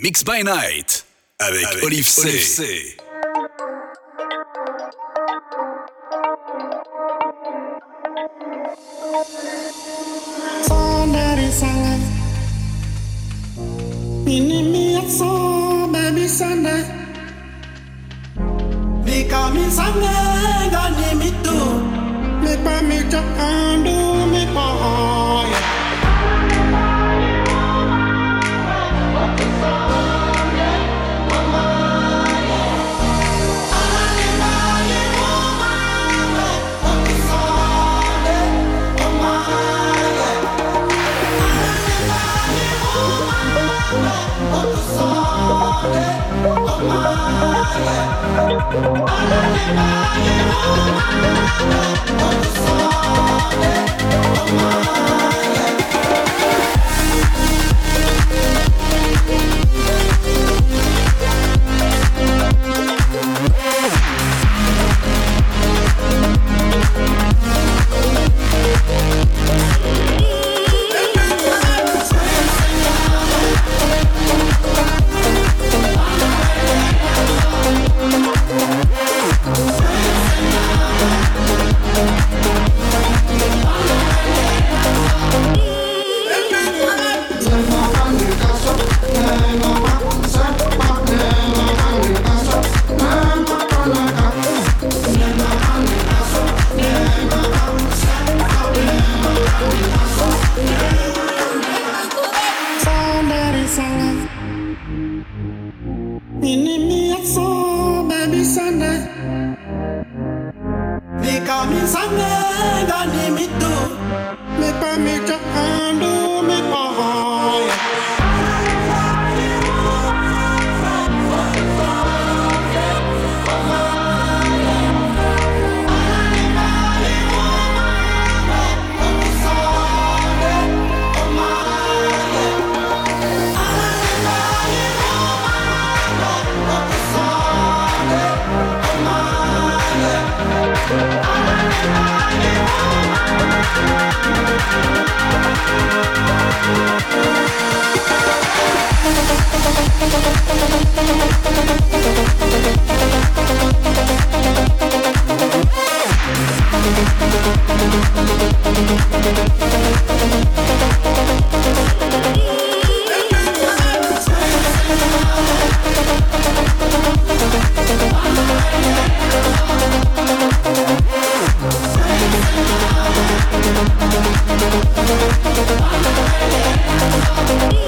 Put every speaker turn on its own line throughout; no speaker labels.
Mix by Night avec, avec Olive C. Olive C.
Oh, my, oh, my, Sunday. They call me Sunday, got
me do. Me permit Thank Thank you.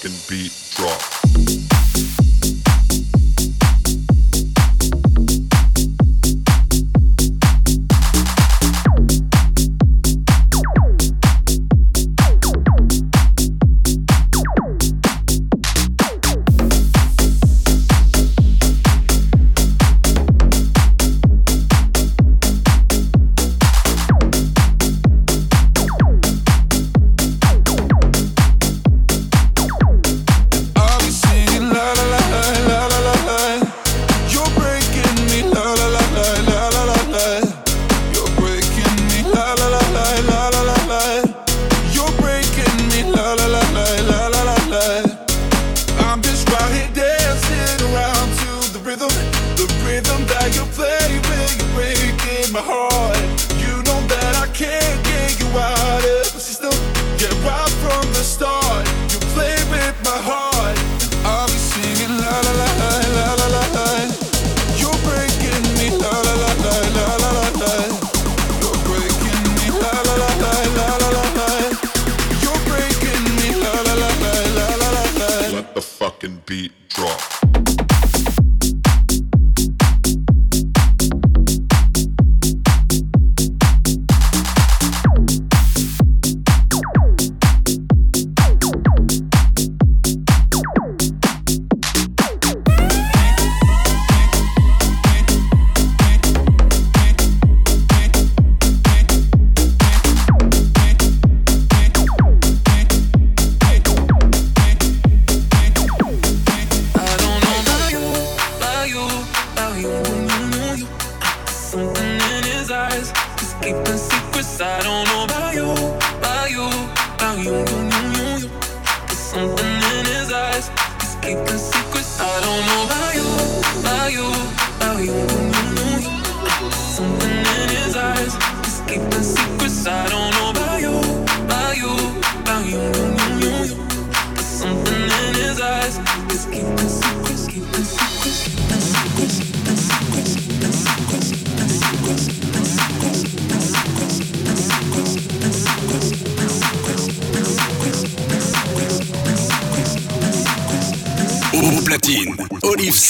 fucking beat drop.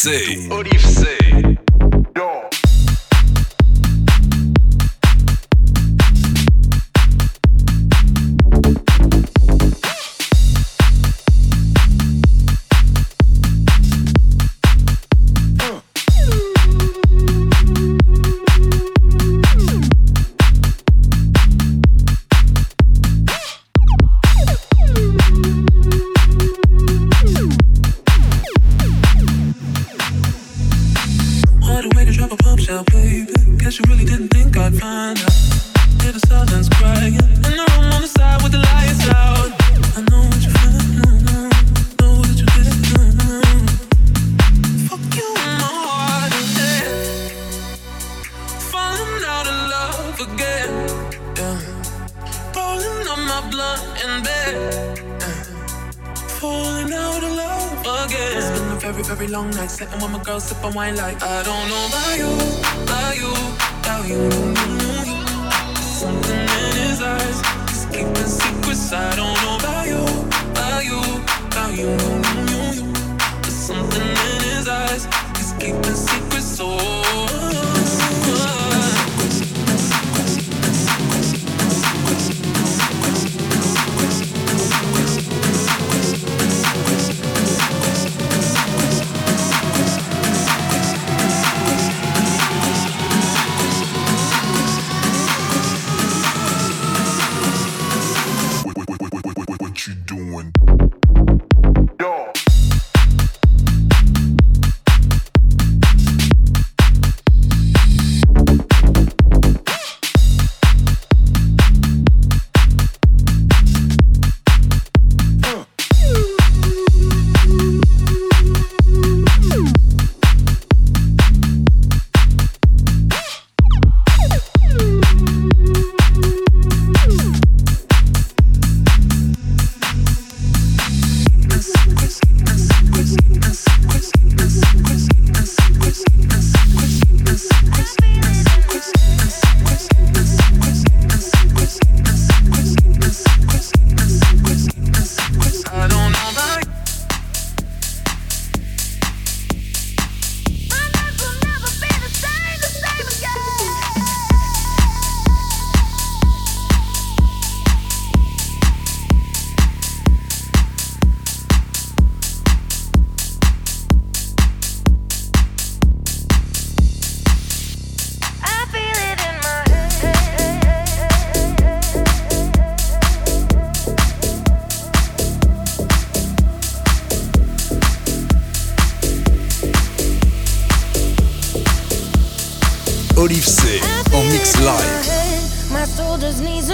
Orifsé. Wine like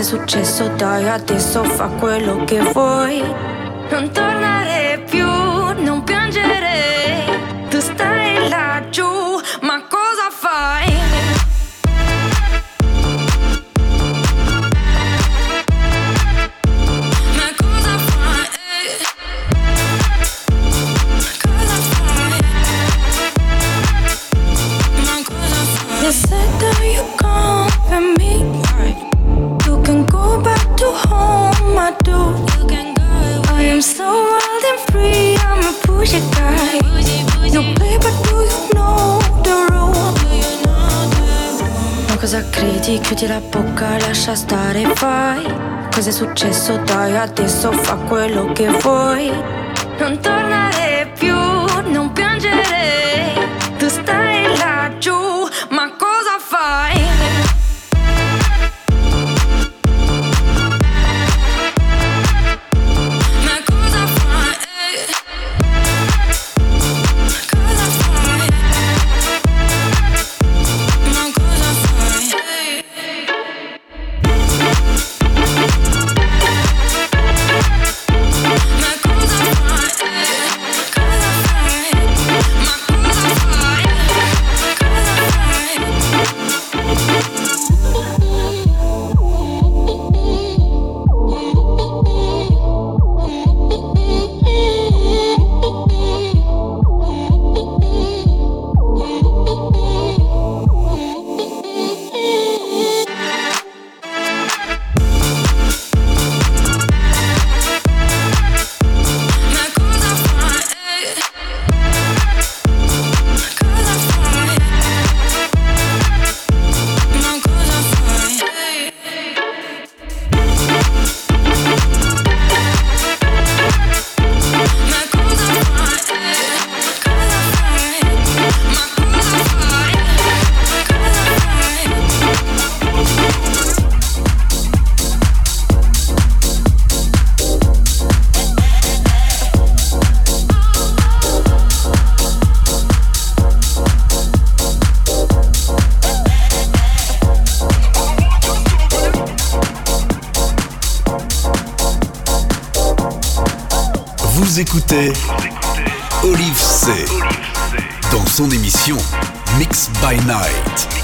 Cos'è successo? Dai, adesso fa quello che vuoi. Fai. Cos'è successo? Dai, adesso fa quello che vuoi. Non tornare più,
écoutez Olive C. Dans son émission Mix by Night.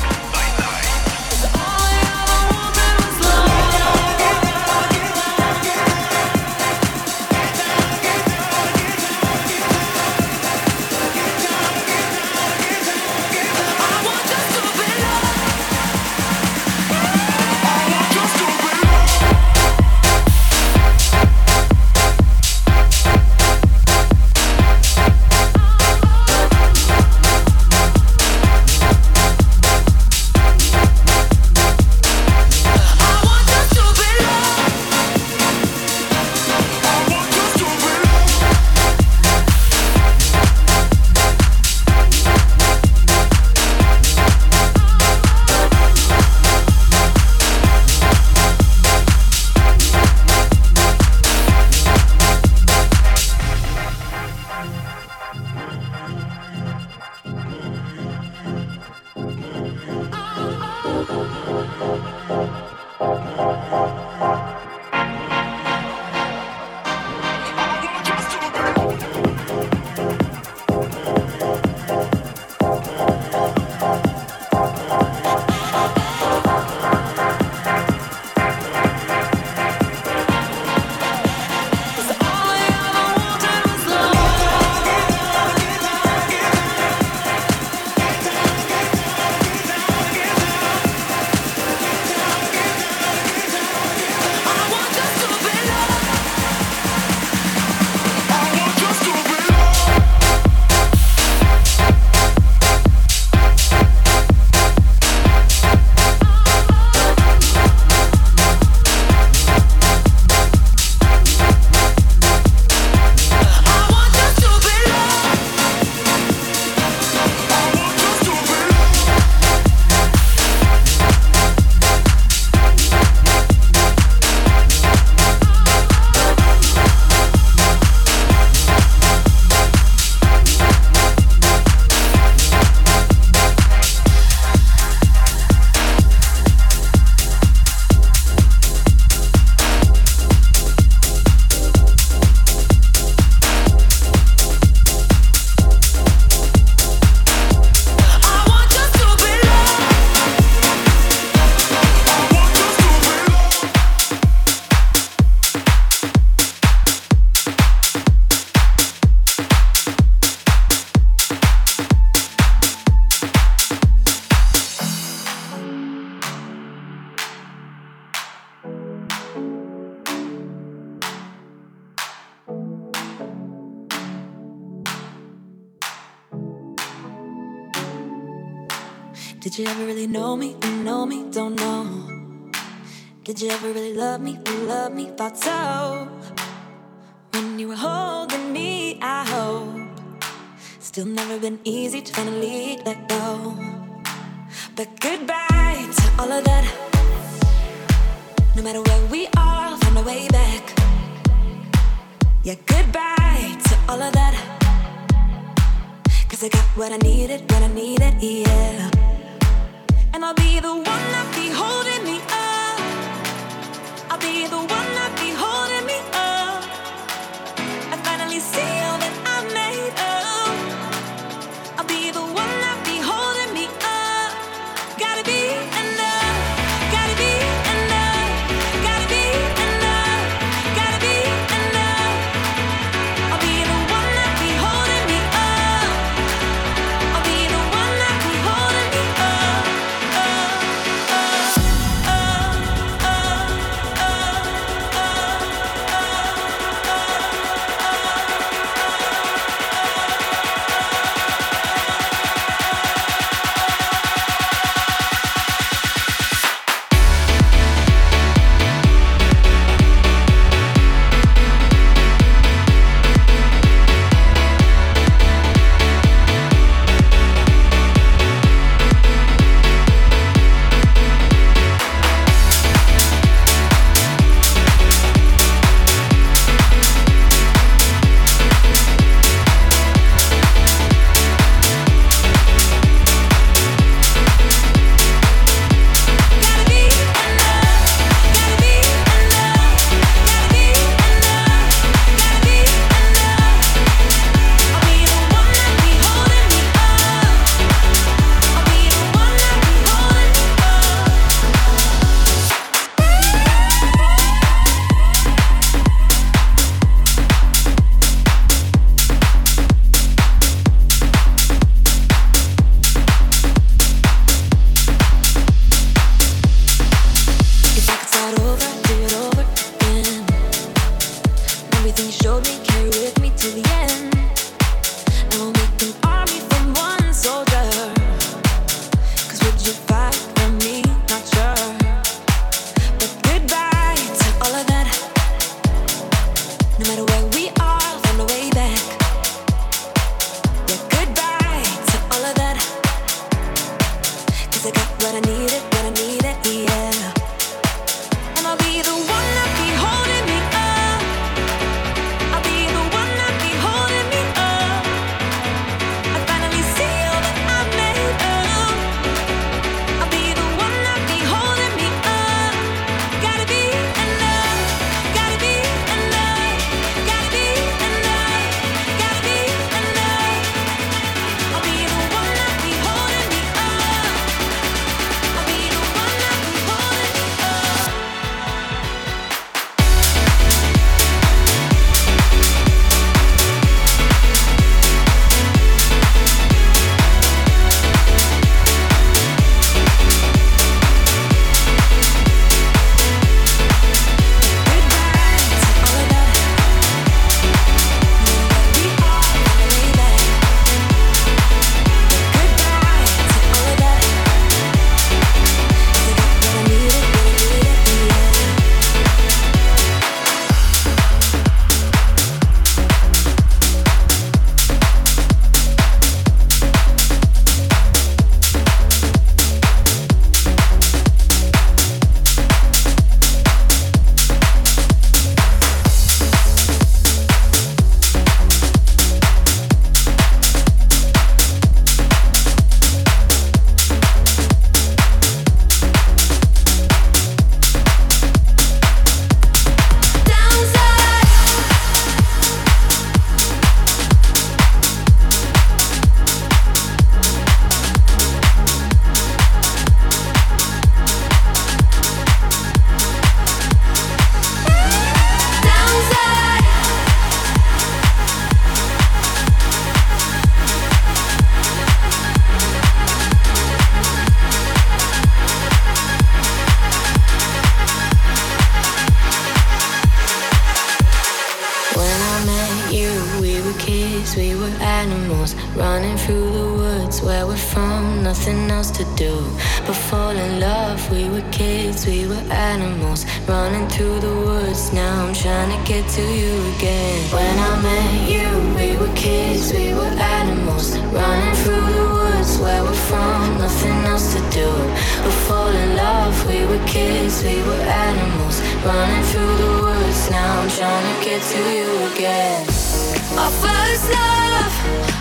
Did you ever really know me? Know me? Don't know. Did you ever really love me? Love me? Thought so. When you were holding me, I hope. Still never been easy to finally let go. But goodbye to all of that. No matter where we are, I'll find a way back. Yeah, goodbye to all of that. Cause I got what I needed when I needed, yeah. I'll be the one that be holding me up. I'll be the one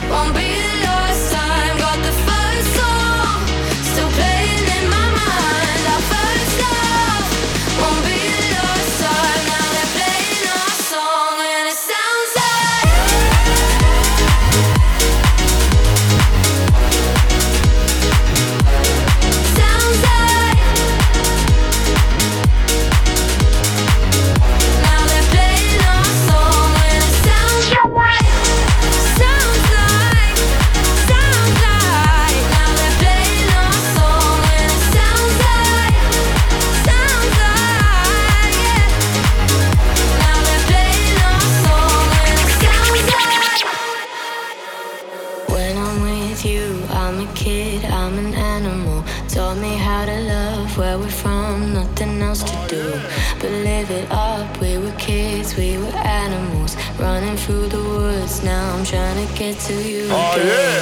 won't be the
Oh, yeah.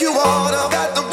you wanna, got the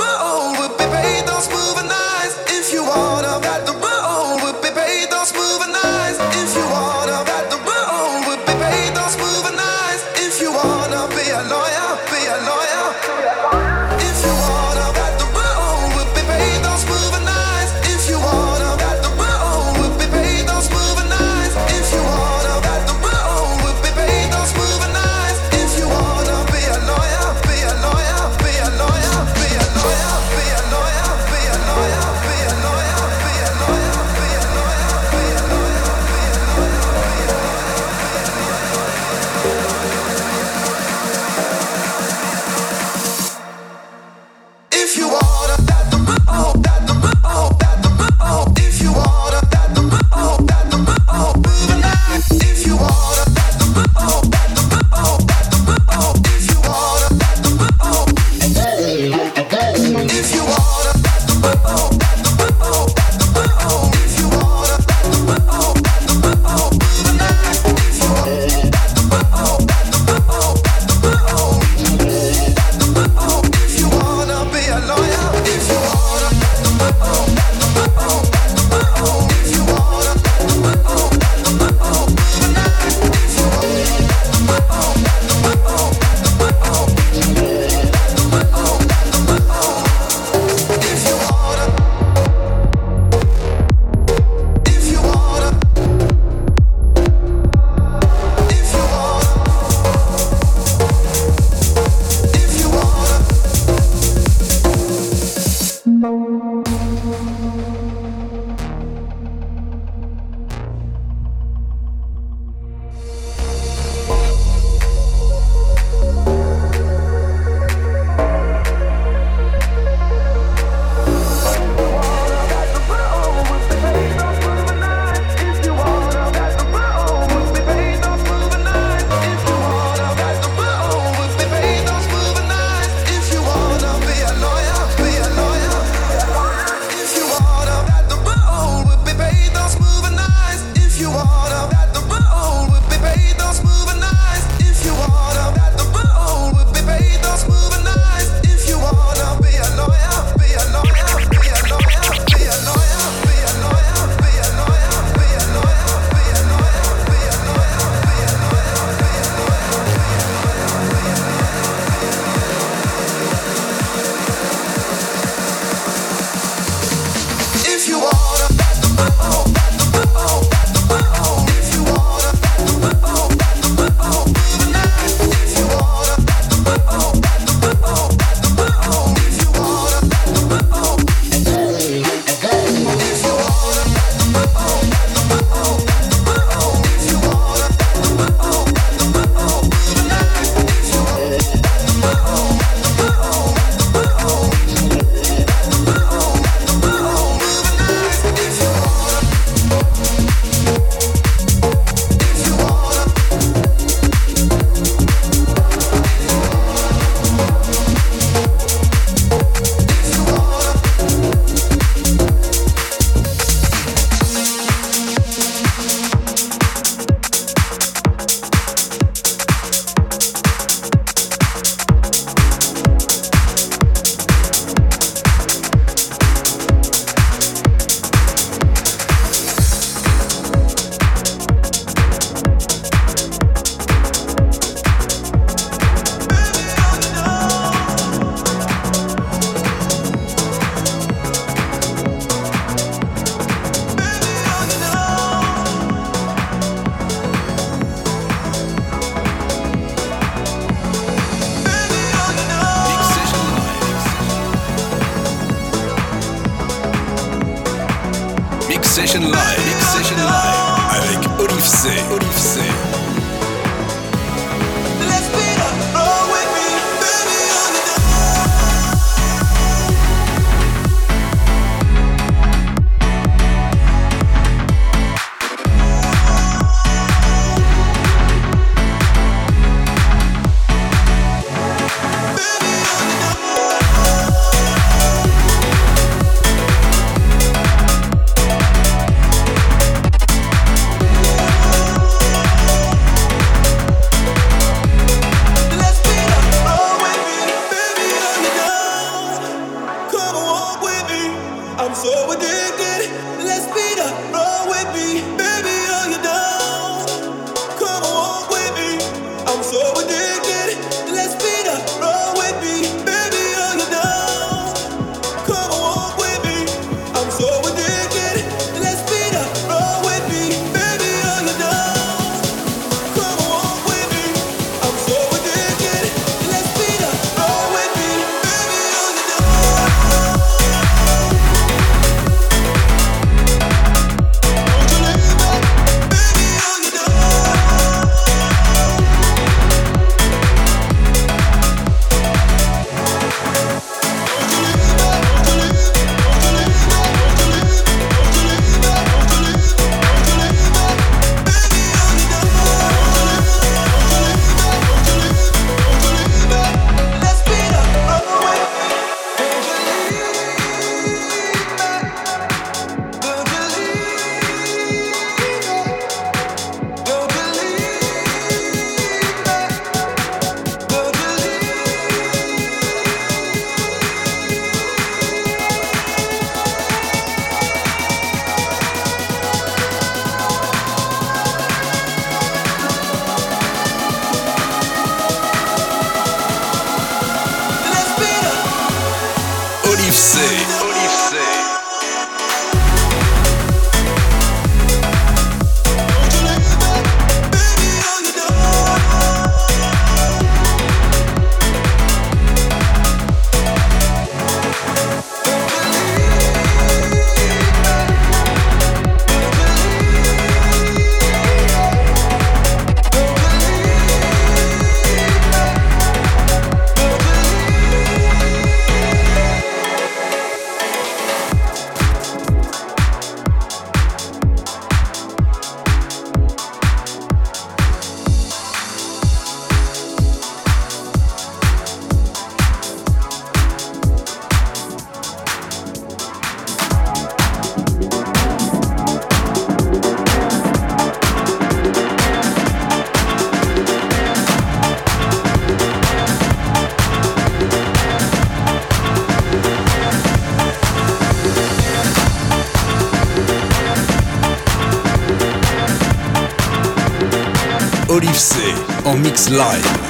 Olive C en mix live.